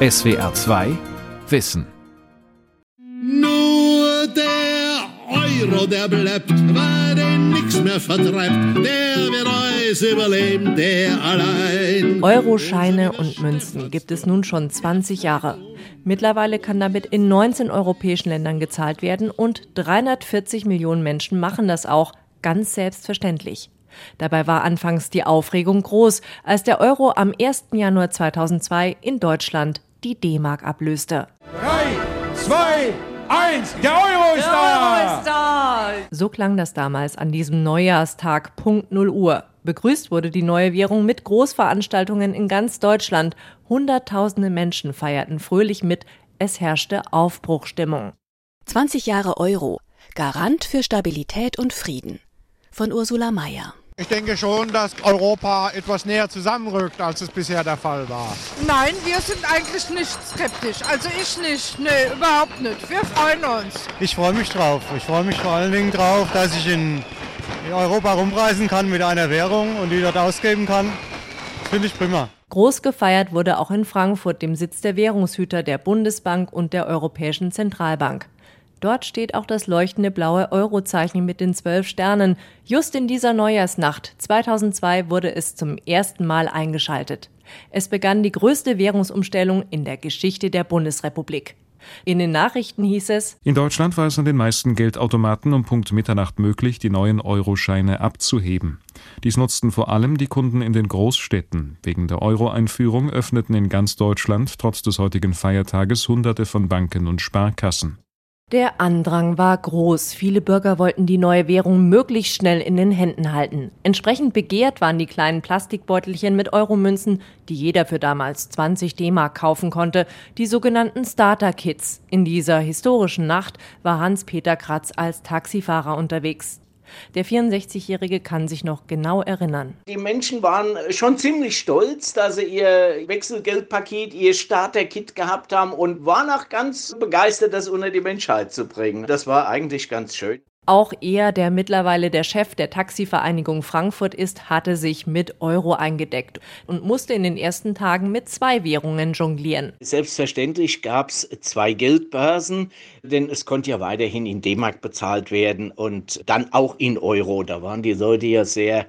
SWR 2 Wissen. Nur der Euro, der bleibt, weil den nix mehr vertreibt, der wird alles überleben, der allein. Euroscheine und Münzen gibt es nun schon 20 Jahre. Mittlerweile kann damit in 19 europäischen Ländern gezahlt werden und 340 Millionen Menschen machen das auch ganz selbstverständlich. Dabei war anfangs die Aufregung groß, als der Euro am 1. Januar 2002 in Deutschland die D-Mark ablöste. Drei, zwei, eins, der Euro ist da! So klang das damals an diesem Neujahrstag Punkt 0 Uhr. Begrüßt wurde die neue Währung mit Großveranstaltungen in ganz Deutschland. Hunderttausende Menschen feierten fröhlich mit. Es herrschte Aufbruchstimmung. 20 Jahre Euro. Garant für Stabilität und Frieden. Von Ursula Mayer. Ich denke schon, dass Europa etwas näher zusammenrückt, als es bisher der Fall war. Nein, wir sind eigentlich nicht skeptisch. Also ich nicht. Nee, überhaupt nicht. Wir freuen uns. Ich freue mich drauf. Ich freue mich vor allen Dingen drauf, dass ich in, in Europa rumreisen kann mit einer Währung und die dort ausgeben kann. Das finde ich prima. Groß gefeiert wurde auch in Frankfurt, dem Sitz der Währungshüter der Bundesbank und der Europäischen Zentralbank. Dort steht auch das leuchtende blaue Eurozeichen mit den zwölf Sternen. Just in dieser Neujahrsnacht 2002 wurde es zum ersten Mal eingeschaltet. Es begann die größte Währungsumstellung in der Geschichte der Bundesrepublik. In den Nachrichten hieß es, In Deutschland war es an den meisten Geldautomaten um Punkt Mitternacht möglich, die neuen Euroscheine abzuheben. Dies nutzten vor allem die Kunden in den Großstädten. Wegen der Euro-Einführung öffneten in ganz Deutschland trotz des heutigen Feiertages Hunderte von Banken und Sparkassen. Der Andrang war groß. Viele Bürger wollten die neue Währung möglichst schnell in den Händen halten. Entsprechend begehrt waren die kleinen Plastikbeutelchen mit Euromünzen, die jeder für damals 20 D-Mark kaufen konnte, die sogenannten Starter-Kits. In dieser historischen Nacht war Hans-Peter Kratz als Taxifahrer unterwegs. Der 64-Jährige kann sich noch genau erinnern. Die Menschen waren schon ziemlich stolz, dass sie ihr Wechselgeldpaket, ihr Starter-Kit gehabt haben und waren auch ganz begeistert, das unter die Menschheit zu bringen. Das war eigentlich ganz schön. Auch er, der mittlerweile der Chef der Taxivereinigung Frankfurt ist, hatte sich mit Euro eingedeckt und musste in den ersten Tagen mit zwei Währungen jonglieren. Selbstverständlich gab es zwei Geldbörsen, denn es konnte ja weiterhin in D-Mark bezahlt werden und dann auch in Euro. Da waren die Leute ja sehr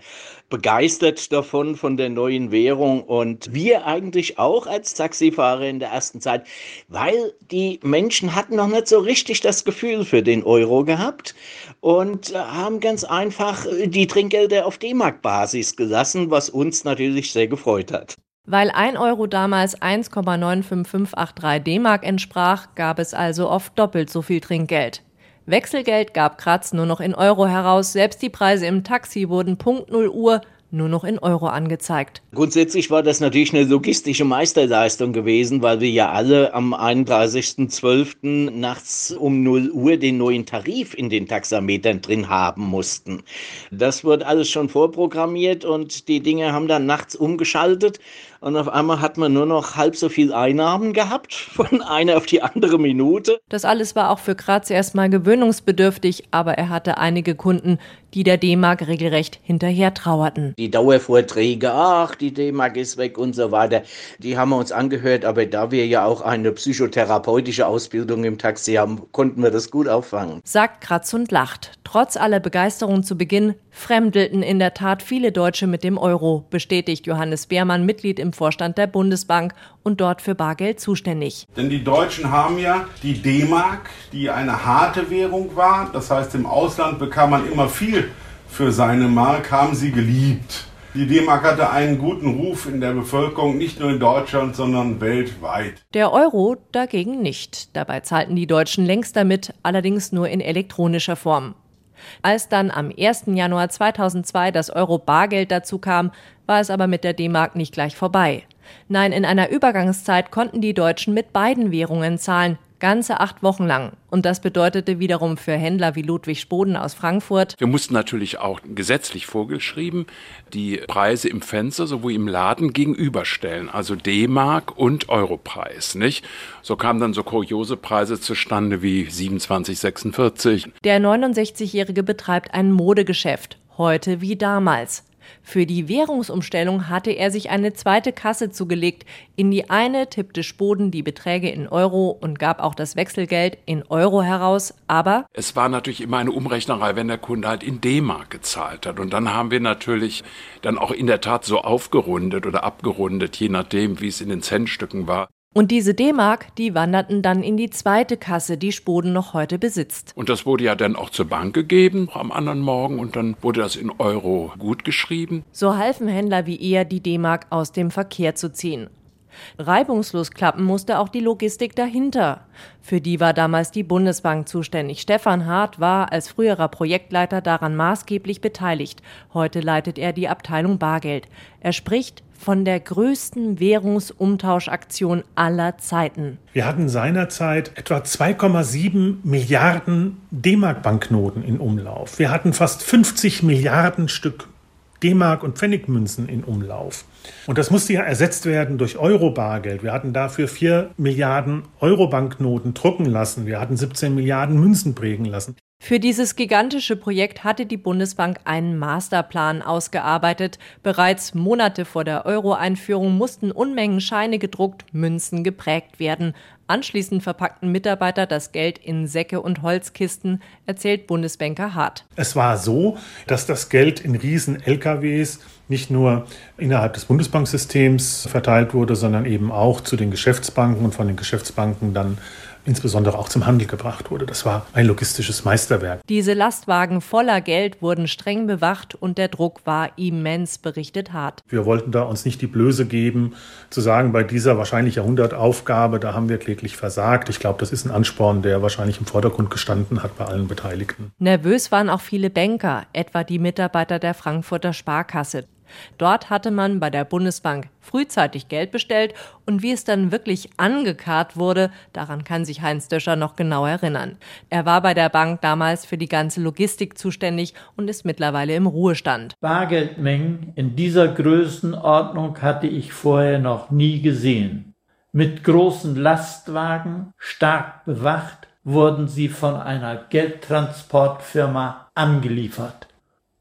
begeistert davon, von der neuen Währung und wir eigentlich auch als Taxifahrer in der ersten Zeit, weil die Menschen hatten noch nicht so richtig das Gefühl für den Euro gehabt und haben ganz einfach die Trinkgelder auf D-Mark-Basis gelassen, was uns natürlich sehr gefreut hat. Weil 1 Euro damals 1,95583 D-Mark entsprach, gab es also oft doppelt so viel Trinkgeld. Wechselgeld gab Kratz nur noch in Euro heraus, selbst die Preise im Taxi wurden Punkt 0 Uhr nur noch in Euro angezeigt. Grundsätzlich war das natürlich eine logistische Meisterleistung gewesen, weil wir ja alle am 31.12. nachts um 0 Uhr den neuen Tarif in den Taxametern drin haben mussten. Das wurde alles schon vorprogrammiert und die Dinge haben dann nachts umgeschaltet und auf einmal hat man nur noch halb so viel Einnahmen gehabt von einer auf die andere Minute. Das alles war auch für Kratz erstmal gewöhnungsbedürftig, aber er hatte einige Kunden, die der D-Mark regelrecht hinterher trauerten. Die Dauervorträge, ach, die D-Mark ist weg und so weiter, die haben wir uns angehört, aber da wir ja auch eine psychotherapeutische Ausbildung im Taxi haben, konnten wir das gut auffangen. Sagt Kratz und lacht. Trotz aller Begeisterung zu Beginn fremdelten in der Tat viele Deutsche mit dem Euro, bestätigt Johannes Beermann, Mitglied im Vorstand der Bundesbank und dort für Bargeld zuständig. Denn die Deutschen haben ja die D-Mark, die eine harte Währung war. Das heißt, im Ausland bekam man immer viel für seine Mark, haben sie geliebt. Die D-Mark hatte einen guten Ruf in der Bevölkerung, nicht nur in Deutschland, sondern weltweit. Der Euro dagegen nicht. Dabei zahlten die Deutschen längst damit, allerdings nur in elektronischer Form. Als dann am 1. Januar 2002 das Euro-Bargeld dazu kam, war es aber mit der D-Mark nicht gleich vorbei. Nein, in einer Übergangszeit konnten die Deutschen mit beiden Währungen zahlen, ganze acht Wochen lang. Und das bedeutete wiederum für Händler wie Ludwig Spoden aus Frankfurt. Wir mussten natürlich auch gesetzlich vorgeschrieben die Preise im Fenster sowohl im Laden gegenüberstellen, also D-Mark und Europreis, nicht? So kamen dann so kuriose Preise zustande wie 27,46. Der 69-Jährige betreibt ein Modegeschäft, heute wie damals. Für die Währungsumstellung hatte er sich eine zweite Kasse zugelegt. In die eine tippte Spoden die Beträge in Euro und gab auch das Wechselgeld in Euro heraus, aber es war natürlich immer eine Umrechnerei, wenn der Kunde halt in D-Mark gezahlt hat. Und dann haben wir natürlich dann auch in der Tat so aufgerundet oder abgerundet, je nachdem, wie es in den Centstücken war. Und diese D-Mark, die wanderten dann in die zweite Kasse, die Spoden noch heute besitzt. Und das wurde ja dann auch zur Bank gegeben am anderen Morgen und dann wurde das in Euro gut geschrieben. So halfen Händler wie er, die D-Mark aus dem Verkehr zu ziehen. Reibungslos klappen musste auch die Logistik dahinter. Für die war damals die Bundesbank zuständig. Stefan Hart war als früherer Projektleiter daran maßgeblich beteiligt. Heute leitet er die Abteilung Bargeld. Er spricht von der größten Währungsumtauschaktion aller Zeiten. Wir hatten seinerzeit etwa 2,7 Milliarden D-Mark-Banknoten in Umlauf. Wir hatten fast 50 Milliarden Stück D-Mark und Pfennigmünzen in Umlauf. Und das musste ja ersetzt werden durch Euro-Bargeld. Wir hatten dafür 4 Milliarden Euro-Banknoten drucken lassen. Wir hatten 17 Milliarden Münzen prägen lassen. Für dieses gigantische Projekt hatte die Bundesbank einen Masterplan ausgearbeitet. Bereits Monate vor der Euro-Einführung mussten Unmengen Scheine gedruckt, Münzen geprägt werden. Anschließend verpackten Mitarbeiter das Geld in Säcke und Holzkisten, erzählt Bundesbanker Hart. Es war so, dass das Geld in riesen LKWs nicht nur innerhalb des Bundesbanksystems verteilt wurde, sondern eben auch zu den Geschäftsbanken und von den Geschäftsbanken dann insbesondere auch zum Handel gebracht wurde. Das war ein logistisches Meisterwerk. Diese Lastwagen voller Geld wurden streng bewacht und der Druck war immens, berichtet Hart. Wir wollten da uns nicht die Blöße geben, zu sagen, bei dieser wahrscheinlich Jahrhundertaufgabe, da haben wir kläglich versagt. Ich glaube, das ist ein Ansporn, der wahrscheinlich im Vordergrund gestanden hat bei allen Beteiligten. Nervös waren auch viele Banker, etwa die Mitarbeiter der Frankfurter Sparkasse. Dort hatte man bei der Bundesbank frühzeitig Geld bestellt und wie es dann wirklich angekarrt wurde, daran kann sich Heinz Döscher noch genau erinnern. Er war bei der Bank damals für die ganze Logistik zuständig und ist mittlerweile im Ruhestand. Bargeldmengen in dieser Größenordnung hatte ich vorher noch nie gesehen. Mit großen Lastwagen, stark bewacht, wurden sie von einer Geldtransportfirma angeliefert.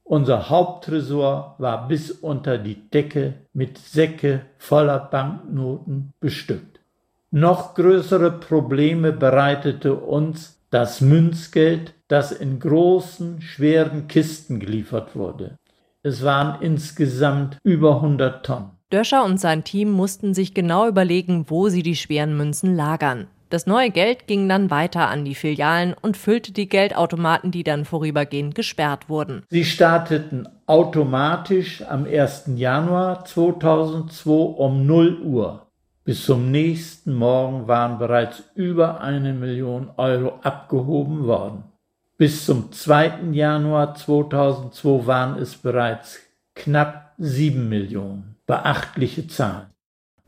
Unser Haupttresor war bis unter die Decke mit Säcke voller Banknoten bestückt. Noch größere Probleme bereitete uns das Münzgeld, das in großen, schweren Kisten geliefert wurde. Es waren insgesamt über 100 Tonnen. Döscher und sein Team mussten sich genau überlegen, wo sie die schweren Münzen lagern. Das neue Geld ging dann weiter an die Filialen und füllte die Geldautomaten, die dann vorübergehend gesperrt wurden. Sie starteten automatisch am 1. Januar 2002 um 0 Uhr. Bis zum nächsten Morgen waren bereits über eine Million Euro abgehoben worden. Bis zum 2. Januar 2002 waren es bereits knapp 7 Millionen. Beachtliche Zahlen.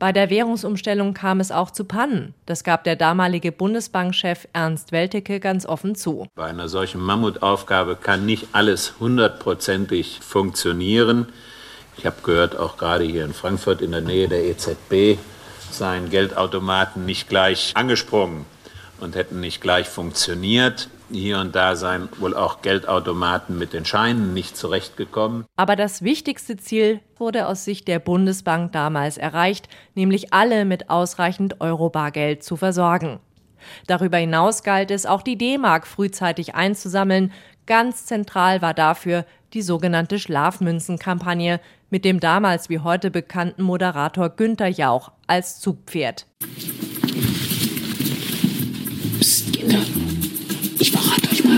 Bei der Währungsumstellung kam es auch zu Pannen. Das gab der damalige Bundesbankchef Ernst Weltecke ganz offen zu. Bei einer solchen Mammutaufgabe kann nicht alles hundertprozentig funktionieren. Ich habe gehört, auch gerade hier in Frankfurt in der Nähe der EZB seien Geldautomaten nicht gleich angesprungen und hätten nicht gleich funktioniert. Hier und da seien wohl auch Geldautomaten mit den Scheinen nicht zurechtgekommen. Aber das wichtigste Ziel wurde aus Sicht der Bundesbank damals erreicht, nämlich alle mit ausreichend Euro-Bargeld zu versorgen. Darüber hinaus galt es, auch die D-Mark frühzeitig einzusammeln. Ganz zentral war dafür die sogenannte Schlafmünzenkampagne mit dem damals wie heute bekannten Moderator Günter Jauch als Zugpferd. Psst, Kinder,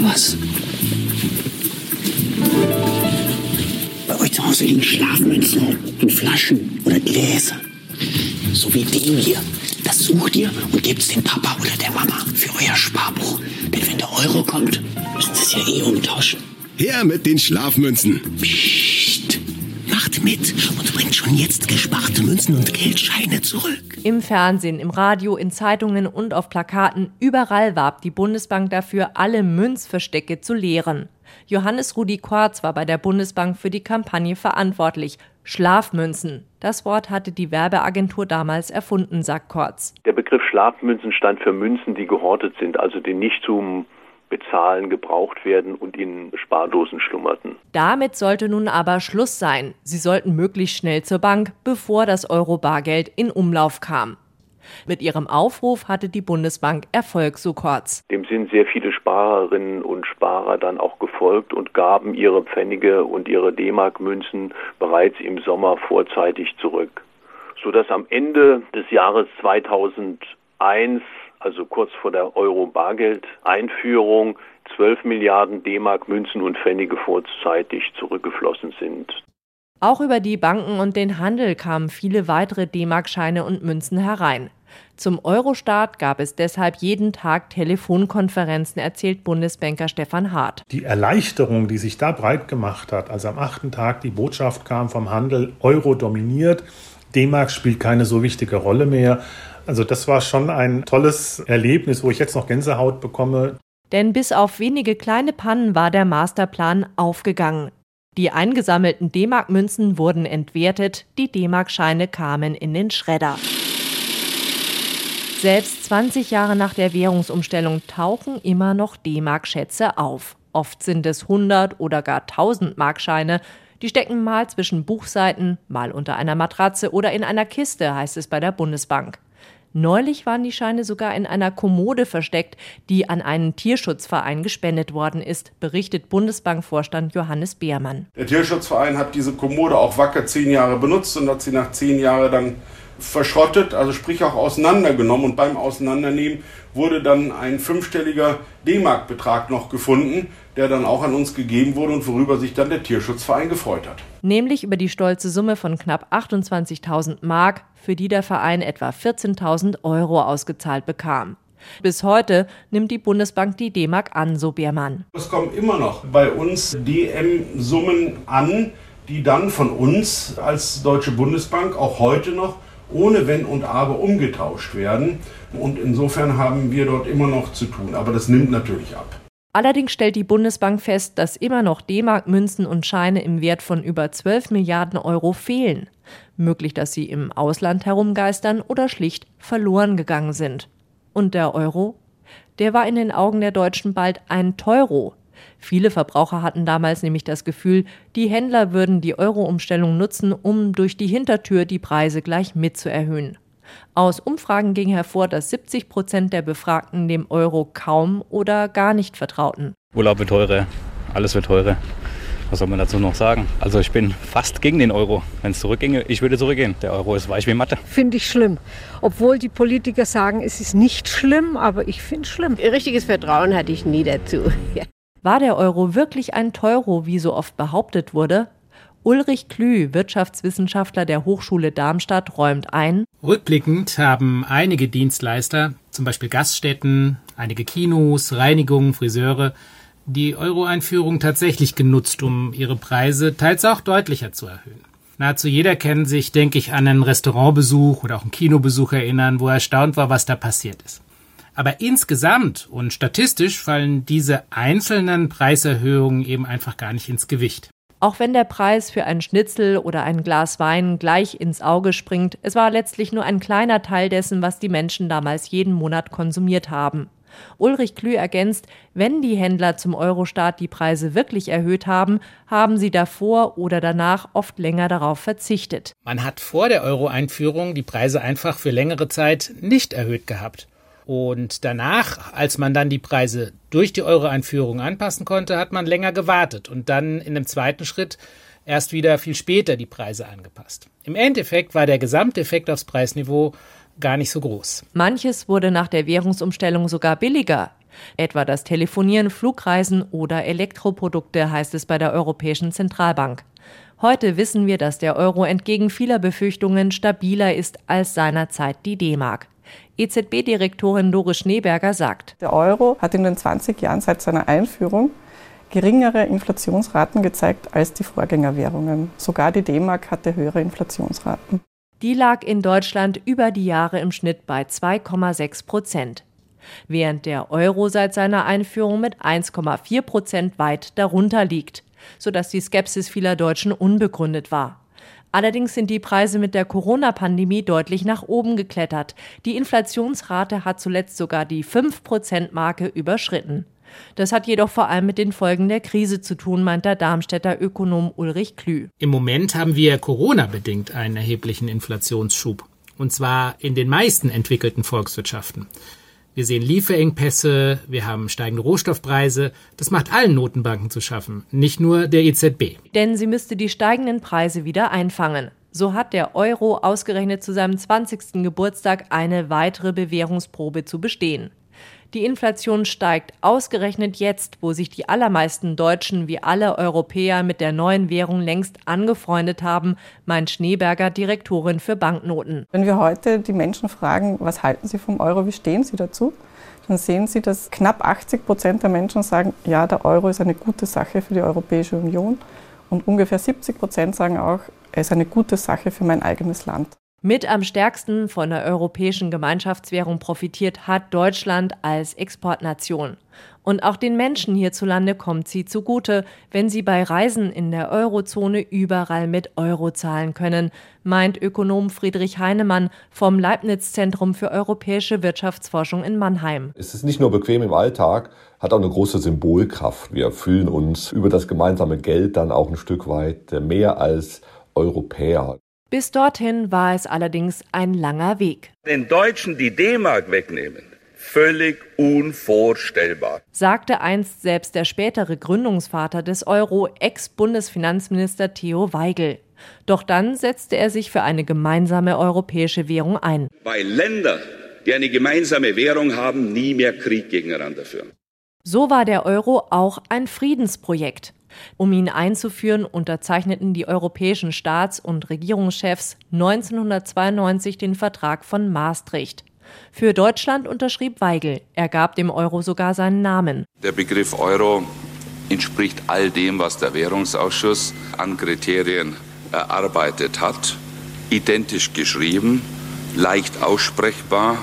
was. Bei euch zu Hause liegen Schlafmünzen in Flaschen oder Gläser. So wie dem hier. Das sucht ihr und gebt's dem Papa oder der Mama für euer Sparbuch. Denn wenn der Euro kommt, müssen sie es ja eh umtauschen. Her mit den Schlafmünzen. Psst. Macht mit und bringt schon jetzt gesparte Münzen und Geldscheine zurück. Im Fernsehen, im Radio, in Zeitungen und auf Plakaten, überall warb die Bundesbank dafür, alle Münzverstecke zu leeren. Johannes Rudi Quarz war bei der Bundesbank für die Kampagne verantwortlich. Schlafmünzen. Das Wort hatte die Werbeagentur damals erfunden, sagt Quarz. Der Begriff Schlafmünzen stand für Münzen, die gehortet sind, also die nicht zum Bezahlen gebraucht werden und in Spardosen schlummerten. Damit sollte nun aber Schluss sein. Sie sollten möglichst schnell zur Bank, bevor das Euro-Bargeld in Umlauf kam. Mit ihrem Aufruf hatte die Bundesbank Erfolg, so kurz. Dem sind sehr viele Sparerinnen und Sparer dann auch gefolgt und gaben ihre Pfennige und ihre D-Mark-Münzen bereits im Sommer vorzeitig zurück. Sodass am Ende des Jahres 2001, also kurz vor der Euro-Bargeld-Einführung, 12 Milliarden D-Mark Münzen und Pfennige vorzeitig zurückgeflossen sind. Auch über die Banken und den Handel kamen viele weitere D-Mark-Scheine und Münzen herein. Zum Eurostart gab es deshalb jeden Tag Telefonkonferenzen, erzählt Bundesbanker Stefan Hart. Die Erleichterung, die sich da breit gemacht hat, als am achten Tag die Botschaft kam vom Handel, Euro dominiert, D-Mark spielt keine so wichtige Rolle mehr. Also das war schon ein tolles Erlebnis, wo ich jetzt noch Gänsehaut bekomme. Denn bis auf wenige kleine Pannen war der Masterplan aufgegangen. Die eingesammelten D-Mark-Münzen wurden entwertet, die D-Mark-Scheine kamen in den Schredder. Selbst 20 Jahre nach der Währungsumstellung tauchen immer noch D-Mark-Schätze auf. Oft sind es 100 oder gar 1000 Markscheine. Die stecken mal zwischen Buchseiten, mal unter einer Matratze oder in einer Kiste, heißt es bei der Bundesbank. Neulich waren die Scheine sogar in einer Kommode versteckt, die an einen Tierschutzverein gespendet worden ist, berichtet Bundesbankvorstand Johannes Beermann. Der Tierschutzverein hat diese Kommode auch wacker zehn Jahre benutzt und hat sie nach zehn Jahren dann verschrottet, also sprich auch auseinandergenommen. Und beim Auseinandernehmen wurde dann ein fünfstelliger D-Mark-Betrag noch gefunden, der dann auch an uns gegeben wurde und worüber sich dann der Tierschutzverein gefreut hat. Nämlich über die stolze Summe von knapp 28.000 Mark, für die der Verein etwa 14.000 Euro ausgezahlt bekam. Bis heute nimmt die Bundesbank die D-Mark an, so Beermann. Es kommen immer noch bei uns DM-Summen an, die dann von uns als Deutsche Bundesbank auch heute noch ohne Wenn und Aber umgetauscht werden. Und insofern haben wir dort immer noch zu tun. Aber das nimmt natürlich ab. Allerdings stellt die Bundesbank fest, dass immer noch D-Mark-Münzen und Scheine im Wert von über 12 Milliarden Euro fehlen. Möglich, dass sie im Ausland herumgeistern oder schlicht verloren gegangen sind. Und der Euro? Der war in den Augen der Deutschen bald ein Teuro. Viele Verbraucher hatten damals nämlich das Gefühl, die Händler würden die Euro-Umstellung nutzen, um durch die Hintertür die Preise gleich mit zu erhöhen. Aus Umfragen ging hervor, dass 70 Prozent der Befragten dem Euro kaum oder gar nicht vertrauten. Urlaub wird teurer, alles wird teurer. Was soll man dazu noch sagen? Also ich bin fast gegen den Euro. Wenn es zurückginge, ich würde zurückgehen. Der Euro ist weich wie Mathe. Finde ich schlimm. Obwohl die Politiker sagen, es ist nicht schlimm, aber ich finde es schlimm. Richtiges Vertrauen hatte ich nie dazu. Ja. War der Euro wirklich ein Teuro, wie so oft behauptet wurde? Ulrich Klü, Wirtschaftswissenschaftler der Hochschule Darmstadt, räumt ein. Rückblickend haben einige Dienstleister, zum Beispiel Gaststätten, einige Kinos, Reinigungen, Friseure, die Euro-Einführung tatsächlich genutzt, um ihre Preise teils auch deutlicher zu erhöhen. Nahezu jeder kann sich, denke ich, an einen Restaurantbesuch oder auch einen Kinobesuch erinnern, wo er erstaunt war, was da passiert ist. Aber insgesamt und statistisch fallen diese einzelnen Preiserhöhungen eben einfach gar nicht ins Gewicht. Auch wenn der Preis für ein Schnitzel oder ein Glas Wein gleich ins Auge springt, es war letztlich nur ein kleiner Teil dessen, was die Menschen damals jeden Monat konsumiert haben. Ulrich Klü ergänzt, wenn die Händler zum Eurostart die Preise wirklich erhöht haben, haben sie davor oder danach oft länger darauf verzichtet. Man hat vor der Euro-Einführung die Preise einfach für längere Zeit nicht erhöht gehabt. Und danach, als man dann die Preise durch die Euro-Einführung anpassen konnte, hat man länger gewartet und dann in einem zweiten Schritt erst wieder viel später die Preise angepasst. Im Endeffekt war der Gesamteffekt aufs Preisniveau gar nicht so groß. Manches wurde nach der Währungsumstellung sogar billiger. Etwa das Telefonieren, Flugreisen oder Elektroprodukte heißt es bei der Europäischen Zentralbank. Heute wissen wir, dass der Euro entgegen vieler Befürchtungen stabiler ist als seinerzeit die D-Mark. EZB-Direktorin Doris Schneeberger sagt, der Euro hat in den 20 Jahren seit seiner Einführung geringere Inflationsraten gezeigt als die Vorgängerwährungen. Sogar die D-Mark hatte höhere Inflationsraten. Die lag in Deutschland über die Jahre im Schnitt bei 2,6 Prozent, während der Euro seit seiner Einführung mit 1,4 Prozent weit darunter liegt, sodass die Skepsis vieler Deutschen unbegründet war. Allerdings sind die Preise mit der Corona-Pandemie deutlich nach oben geklettert. Die Inflationsrate hat zuletzt sogar die 5-Prozent-Marke überschritten. Das hat jedoch vor allem mit den Folgen der Krise zu tun, meint der Darmstädter Ökonom Ulrich Klü. Im Moment haben wir Corona-bedingt einen erheblichen Inflationsschub. Und zwar in den meisten entwickelten Volkswirtschaften. Wir sehen Lieferengpässe, wir haben steigende Rohstoffpreise. Das macht allen Notenbanken zu schaffen, nicht nur der EZB. Denn sie müsste die steigenden Preise wieder einfangen. So hat der Euro ausgerechnet zu seinem 20. Geburtstag eine weitere Bewährungsprobe zu bestehen. Die Inflation steigt ausgerechnet jetzt, wo sich die allermeisten Deutschen wie alle Europäer mit der neuen Währung längst angefreundet haben, meint Schneeberger, Direktorin für Banknoten. Wenn wir heute die Menschen fragen, was halten sie vom Euro, wie stehen sie dazu, dann sehen Sie, dass knapp 80 Prozent der Menschen sagen, ja, der Euro ist eine gute Sache für die Europäische Union. Und ungefähr 70 Prozent sagen auch, er ist eine gute Sache für mein eigenes Land. Mit am stärksten von der europäischen Gemeinschaftswährung profitiert hat Deutschland als Exportnation. Und auch den Menschen hierzulande kommt sie zugute, wenn sie bei Reisen in der Eurozone überall mit Euro zahlen können, meint Ökonom Friedrich Heinemann vom Leibniz Zentrum für europäische Wirtschaftsforschung in Mannheim. Es ist nicht nur bequem im Alltag, hat auch eine große Symbolkraft. Wir fühlen uns über das gemeinsame Geld dann auch ein Stück weit mehr als Europäer. Bis dorthin war es allerdings ein langer Weg. Den Deutschen die D-Mark wegnehmen, völlig unvorstellbar, sagte einst selbst der spätere Gründungsvater des Euro, Ex-Bundesfinanzminister Theo Weigel. Doch dann setzte er sich für eine gemeinsame europäische Währung ein. Weil Länder, die eine gemeinsame Währung haben, nie mehr Krieg gegeneinander führen. So war der Euro auch ein Friedensprojekt. Um ihn einzuführen, unterzeichneten die europäischen Staats- und Regierungschefs 1992 den Vertrag von Maastricht. Für Deutschland unterschrieb Weigel. Er gab dem Euro sogar seinen Namen. Der Begriff Euro entspricht all dem, was der Währungsausschuss an Kriterien erarbeitet hat. Identisch geschrieben, leicht aussprechbar,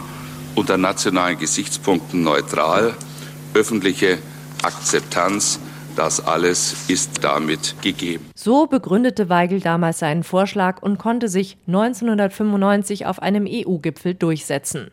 unter nationalen Gesichtspunkten neutral, öffentliche Akzeptanz das alles ist damit gegeben. So begründete Weigel damals seinen Vorschlag und konnte sich 1995 auf einem EU-Gipfel durchsetzen.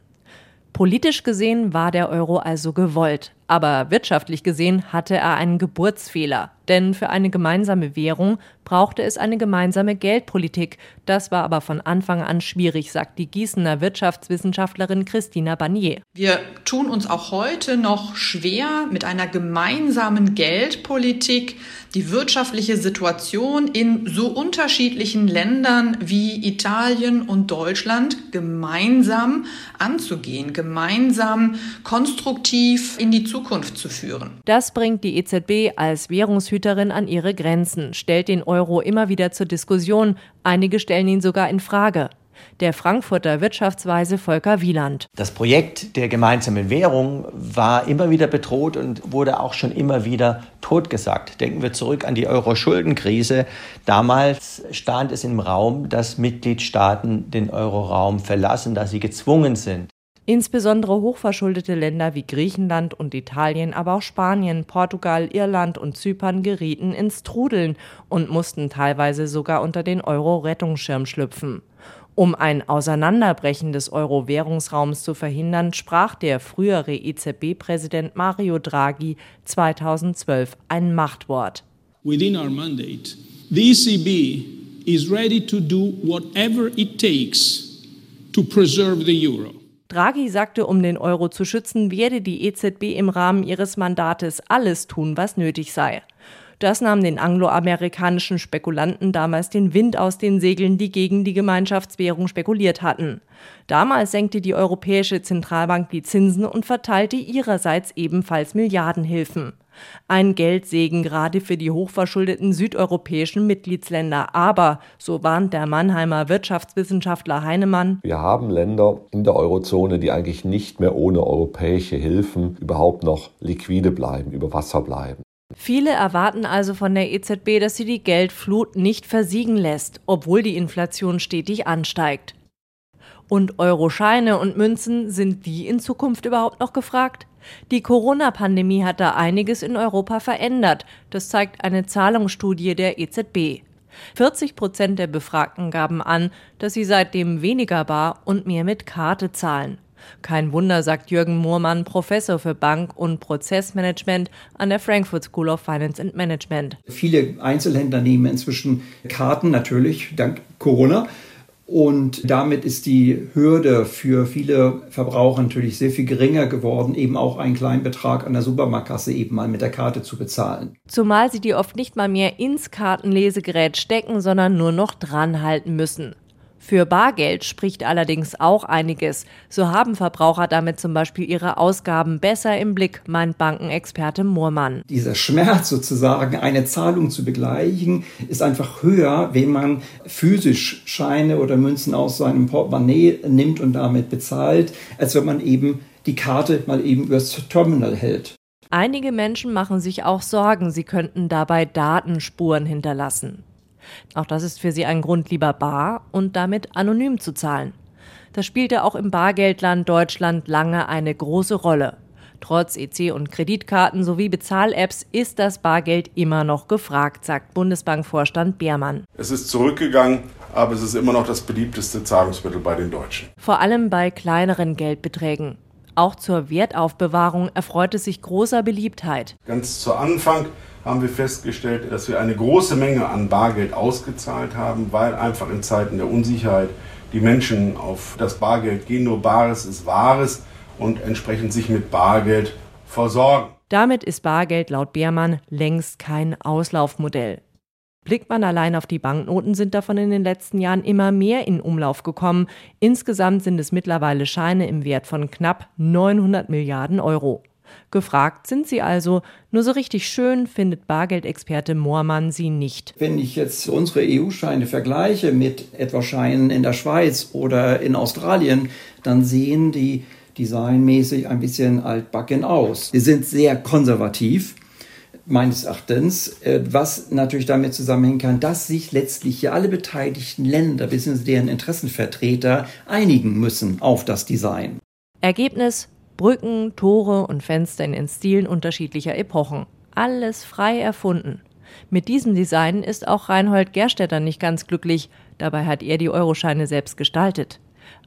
Politisch gesehen war der Euro also gewollt, aber wirtschaftlich gesehen hatte er einen Geburtsfehler. Denn für eine gemeinsame Währung brauchte es eine gemeinsame Geldpolitik. Das war aber von Anfang an schwierig, sagt die Gießener Wirtschaftswissenschaftlerin Christina Barnier. Wir tun uns auch heute noch schwer mit einer gemeinsamen Geldpolitik, die wirtschaftliche Situation in so unterschiedlichen Ländern wie Italien und Deutschland gemeinsam anzugehen, gemeinsam konstruktiv in die Zukunft zu führen. Das bringt die EZB als Währungshüterin an ihre Grenzen, stellt den Euro immer wieder zur Diskussion, einige stellen ihn sogar in Frage der Frankfurter Wirtschaftsweise Volker Wieland. Das Projekt der gemeinsamen Währung war immer wieder bedroht und wurde auch schon immer wieder totgesagt. Denken wir zurück an die Euro-Schuldenkrise. Damals stand es im Raum, dass Mitgliedstaaten den Euroraum verlassen, dass sie gezwungen sind. Insbesondere hochverschuldete Länder wie Griechenland und Italien, aber auch Spanien, Portugal, Irland und Zypern gerieten ins Trudeln und mussten teilweise sogar unter den Euro-Rettungsschirm schlüpfen. Um ein Auseinanderbrechen des Euro-Währungsraums zu verhindern, sprach der frühere EZB-Präsident Mario Draghi 2012 ein Machtwort. Within our mandate, the ECB is ready to do whatever it takes to preserve the euro. Draghi sagte, um den Euro zu schützen, werde die EZB im Rahmen ihres Mandates alles tun, was nötig sei. Das nahm den angloamerikanischen Spekulanten damals den Wind aus den Segeln, die gegen die Gemeinschaftswährung spekuliert hatten. Damals senkte die Europäische Zentralbank die Zinsen und verteilte ihrerseits ebenfalls Milliardenhilfen. Ein Geldsegen gerade für die hochverschuldeten südeuropäischen Mitgliedsländer. Aber, so warnt der Mannheimer Wirtschaftswissenschaftler Heinemann, wir haben Länder in der Eurozone, die eigentlich nicht mehr ohne europäische Hilfen überhaupt noch liquide bleiben, über Wasser bleiben. Viele erwarten also von der EZB, dass sie die Geldflut nicht versiegen lässt, obwohl die Inflation stetig ansteigt. Und Euroscheine und Münzen, sind die in Zukunft überhaupt noch gefragt? Die Corona-Pandemie hat da einiges in Europa verändert. Das zeigt eine Zahlungsstudie der EZB. 40 Prozent der Befragten gaben an, dass sie seitdem weniger bar und mehr mit Karte zahlen. Kein Wunder, sagt Jürgen Moormann, Professor für Bank- und Prozessmanagement an der Frankfurt School of Finance and Management. Viele Einzelhändler nehmen inzwischen Karten, natürlich dank Corona. Und damit ist die Hürde für viele Verbraucher natürlich sehr viel geringer geworden, eben auch einen kleinen Betrag an der Supermarktkasse eben mal mit der Karte zu bezahlen. Zumal sie die oft nicht mal mehr ins Kartenlesegerät stecken, sondern nur noch dran halten müssen. Für Bargeld spricht allerdings auch einiges. So haben Verbraucher damit zum Beispiel ihre Ausgaben besser im Blick, meint Bankenexperte Moormann. Dieser Schmerz sozusagen, eine Zahlung zu begleichen, ist einfach höher, wenn man physisch Scheine oder Münzen aus seinem Portemonnaie nimmt und damit bezahlt, als wenn man eben die Karte mal eben übers Terminal hält. Einige Menschen machen sich auch Sorgen, sie könnten dabei Datenspuren hinterlassen. Auch das ist für sie ein Grund, lieber bar und damit anonym zu zahlen. Das spielte auch im Bargeldland Deutschland lange eine große Rolle. Trotz EC- und Kreditkarten sowie Bezahl-Apps ist das Bargeld immer noch gefragt, sagt Bundesbankvorstand Beermann. Es ist zurückgegangen, aber es ist immer noch das beliebteste Zahlungsmittel bei den Deutschen. Vor allem bei kleineren Geldbeträgen. Auch zur Wertaufbewahrung erfreut es sich großer Beliebtheit. Ganz zu Anfang haben wir festgestellt, dass wir eine große Menge an Bargeld ausgezahlt haben, weil einfach in Zeiten der Unsicherheit die Menschen auf das Bargeld gehen. Nur Bares ist Wahres und entsprechend sich mit Bargeld versorgen. Damit ist Bargeld laut Beermann längst kein Auslaufmodell. Blickt man allein auf die Banknoten, sind davon in den letzten Jahren immer mehr in Umlauf gekommen. Insgesamt sind es mittlerweile Scheine im Wert von knapp 900 Milliarden Euro. Gefragt sind sie also, nur so richtig schön findet Bargeldexperte Moormann sie nicht. Wenn ich jetzt unsere EU-Scheine vergleiche mit etwa Scheinen in der Schweiz oder in Australien, dann sehen die designmäßig ein bisschen altbacken aus. Sie sind sehr konservativ meines Erachtens, äh, was natürlich damit zusammenhängen kann, dass sich letztlich ja alle beteiligten Länder bzw. deren Interessenvertreter einigen müssen auf das Design. Ergebnis Brücken, Tore und Fenster in den Stilen unterschiedlicher Epochen. Alles frei erfunden. Mit diesem Design ist auch Reinhold Gerstetter nicht ganz glücklich. Dabei hat er die Euroscheine selbst gestaltet.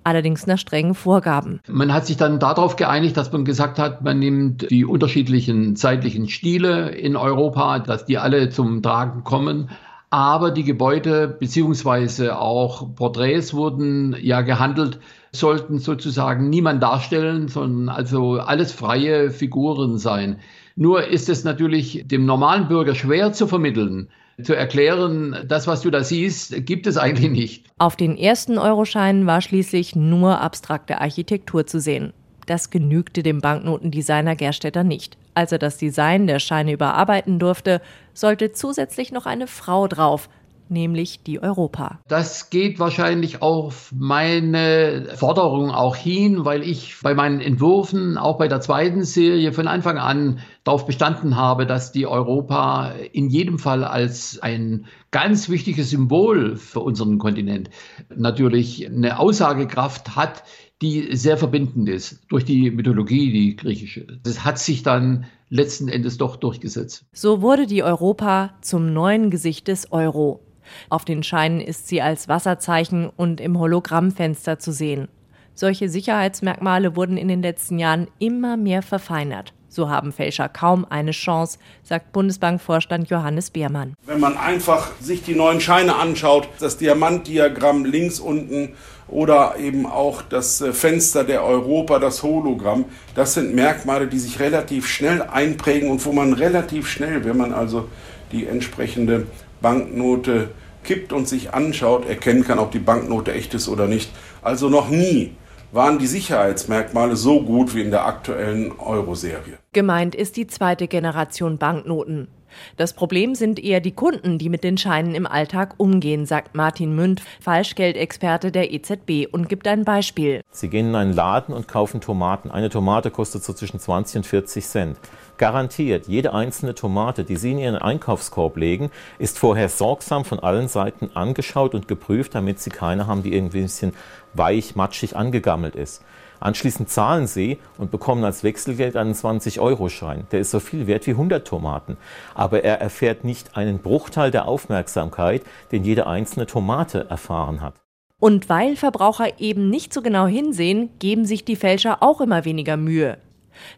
Allerdings nach strengen Vorgaben. Man hat sich dann darauf geeinigt, dass man gesagt hat, man nimmt die unterschiedlichen zeitlichen Stile in Europa, dass die alle zum Tragen kommen. Aber die Gebäude beziehungsweise auch Porträts wurden ja gehandelt sollten sozusagen niemand darstellen, sondern also alles freie Figuren sein. Nur ist es natürlich dem normalen Bürger schwer zu vermitteln, zu erklären, das, was du da siehst, gibt es eigentlich nicht. Auf den ersten Euroscheinen war schließlich nur abstrakte Architektur zu sehen. Das genügte dem Banknotendesigner Gerstetter nicht. Als er das Design der Scheine überarbeiten durfte, sollte zusätzlich noch eine Frau drauf, nämlich die Europa. Das geht wahrscheinlich auf meine Forderung auch hin, weil ich bei meinen Entwürfen, auch bei der zweiten Serie, von Anfang an darauf bestanden habe, dass die Europa in jedem Fall als ein ganz wichtiges Symbol für unseren Kontinent natürlich eine Aussagekraft hat, die sehr verbindend ist durch die Mythologie, die griechische. Das hat sich dann letzten Endes doch durchgesetzt. So wurde die Europa zum neuen Gesicht des Euro. Auf den Scheinen ist sie als Wasserzeichen und im Hologrammfenster zu sehen. Solche Sicherheitsmerkmale wurden in den letzten Jahren immer mehr verfeinert. So haben Fälscher kaum eine Chance, sagt Bundesbankvorstand Johannes Beermann. Wenn man einfach sich die neuen Scheine anschaut, das Diamantdiagramm links unten oder eben auch das äh, Fenster der Europa, das Hologramm, das sind Merkmale, die sich relativ schnell einprägen und wo man relativ schnell, wenn man also die entsprechende Banknote kippt und sich anschaut, erkennen kann, ob die Banknote echt ist oder nicht. Also noch nie waren die Sicherheitsmerkmale so gut wie in der aktuellen Euro-Serie. Gemeint ist die zweite Generation Banknoten. Das Problem sind eher die Kunden, die mit den Scheinen im Alltag umgehen, sagt Martin Münd, Falschgeldexperte der EZB und gibt ein Beispiel. Sie gehen in einen Laden und kaufen Tomaten. Eine Tomate kostet so zwischen 20 und 40 Cent. Garantiert, jede einzelne Tomate, die Sie in Ihren Einkaufskorb legen, ist vorher sorgsam von allen Seiten angeschaut und geprüft, damit Sie keine haben, die irgendwie ein bisschen weich, matschig angegammelt ist. Anschließend zahlen Sie und bekommen als Wechselgeld einen 20-Euro-Schein. Der ist so viel wert wie 100 Tomaten. Aber er erfährt nicht einen Bruchteil der Aufmerksamkeit, den jede einzelne Tomate erfahren hat. Und weil Verbraucher eben nicht so genau hinsehen, geben sich die Fälscher auch immer weniger Mühe.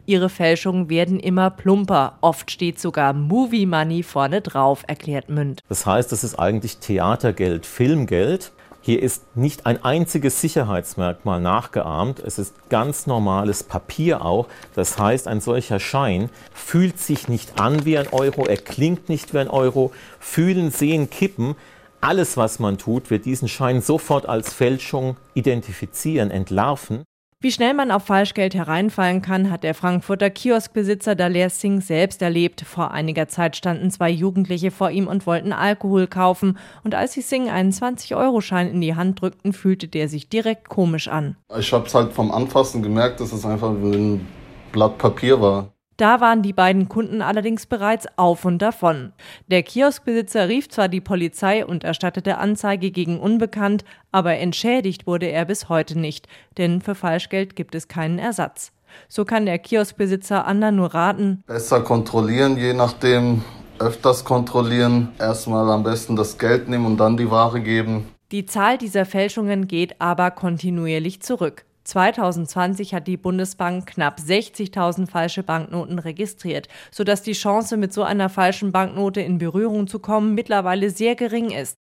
Ihre Fälschungen werden immer plumper. Oft steht sogar Movie Money vorne drauf, erklärt Münd. Das heißt, das ist eigentlich Theatergeld, Filmgeld. Hier ist nicht ein einziges Sicherheitsmerkmal nachgeahmt. Es ist ganz normales Papier auch. Das heißt, ein solcher Schein fühlt sich nicht an wie ein Euro, er klingt nicht wie ein Euro. Fühlen, sehen, kippen. Alles, was man tut, wird diesen Schein sofort als Fälschung identifizieren, entlarven. Wie schnell man auf Falschgeld hereinfallen kann, hat der Frankfurter Kioskbesitzer Daler Singh selbst erlebt. Vor einiger Zeit standen zwei Jugendliche vor ihm und wollten Alkohol kaufen. Und als sie Singh einen 20-Euro-Schein in die Hand drückten, fühlte der sich direkt komisch an. Ich habe es halt vom Anfassen gemerkt, dass es einfach wie ein Blatt Papier war. Da waren die beiden Kunden allerdings bereits auf und davon. Der Kioskbesitzer rief zwar die Polizei und erstattete Anzeige gegen Unbekannt, aber entschädigt wurde er bis heute nicht, denn für Falschgeld gibt es keinen Ersatz. So kann der Kioskbesitzer anderen nur raten. Besser kontrollieren, je nachdem, öfters kontrollieren. Erstmal am besten das Geld nehmen und dann die Ware geben. Die Zahl dieser Fälschungen geht aber kontinuierlich zurück. 2020 hat die Bundesbank knapp 60.000 falsche Banknoten registriert, sodass die Chance, mit so einer falschen Banknote in Berührung zu kommen, mittlerweile sehr gering ist.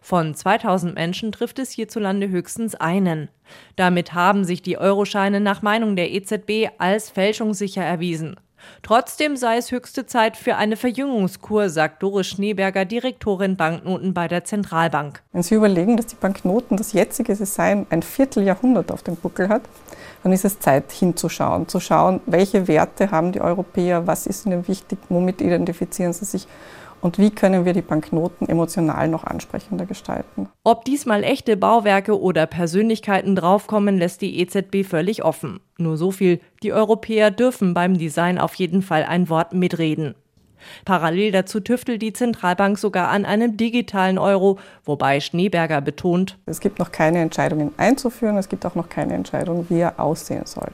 Von 2000 Menschen trifft es hierzulande höchstens einen. Damit haben sich die Euroscheine nach Meinung der EZB als fälschungssicher erwiesen. Trotzdem sei es höchste Zeit für eine Verjüngungskur, sagt Doris Schneeberger, Direktorin Banknoten bei der Zentralbank. Wenn Sie überlegen, dass die Banknoten das jetzige Design ein Vierteljahrhundert auf dem Buckel hat, dann ist es Zeit hinzuschauen, zu schauen, welche Werte haben die Europäer, was ist ihnen wichtig, womit identifizieren sie sich und wie können wir die Banknoten emotional noch ansprechender gestalten. Ob diesmal echte Bauwerke oder Persönlichkeiten draufkommen, lässt die EZB völlig offen. Nur so viel, die Europäer dürfen beim Design auf jeden Fall ein Wort mitreden. Parallel dazu tüftelt die Zentralbank sogar an einem digitalen Euro, wobei Schneeberger betont, es gibt noch keine Entscheidung, ihn einzuführen, es gibt auch noch keine Entscheidung, wie er aussehen soll.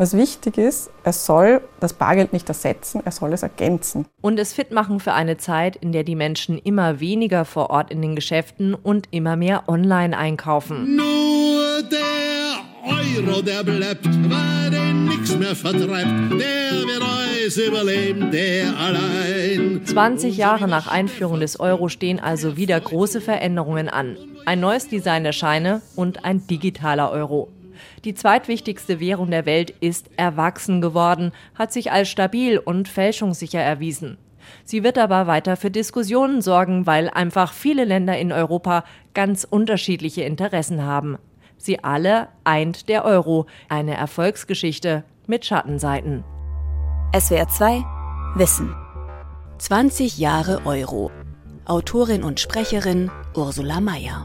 Was wichtig ist, er soll das Bargeld nicht ersetzen, er soll es ergänzen. Und es fit machen für eine Zeit, in der die Menschen immer weniger vor Ort in den Geschäften und immer mehr online einkaufen. Nur der Euro, der bleibt, weil den nichts mehr vertreibt, der wird alles überleben, der allein. 20 Jahre nach Einführung des Euro stehen also wieder große Veränderungen an. Ein neues Design der Scheine und ein digitaler Euro. Die zweitwichtigste Währung der Welt ist erwachsen geworden, hat sich als stabil und fälschungssicher erwiesen. Sie wird aber weiter für Diskussionen sorgen, weil einfach viele Länder in Europa ganz unterschiedliche Interessen haben. Sie alle eint der Euro, eine Erfolgsgeschichte mit Schattenseiten. SWR 2 Wissen 20 Jahre Euro. Autorin und Sprecherin Ursula Mayer.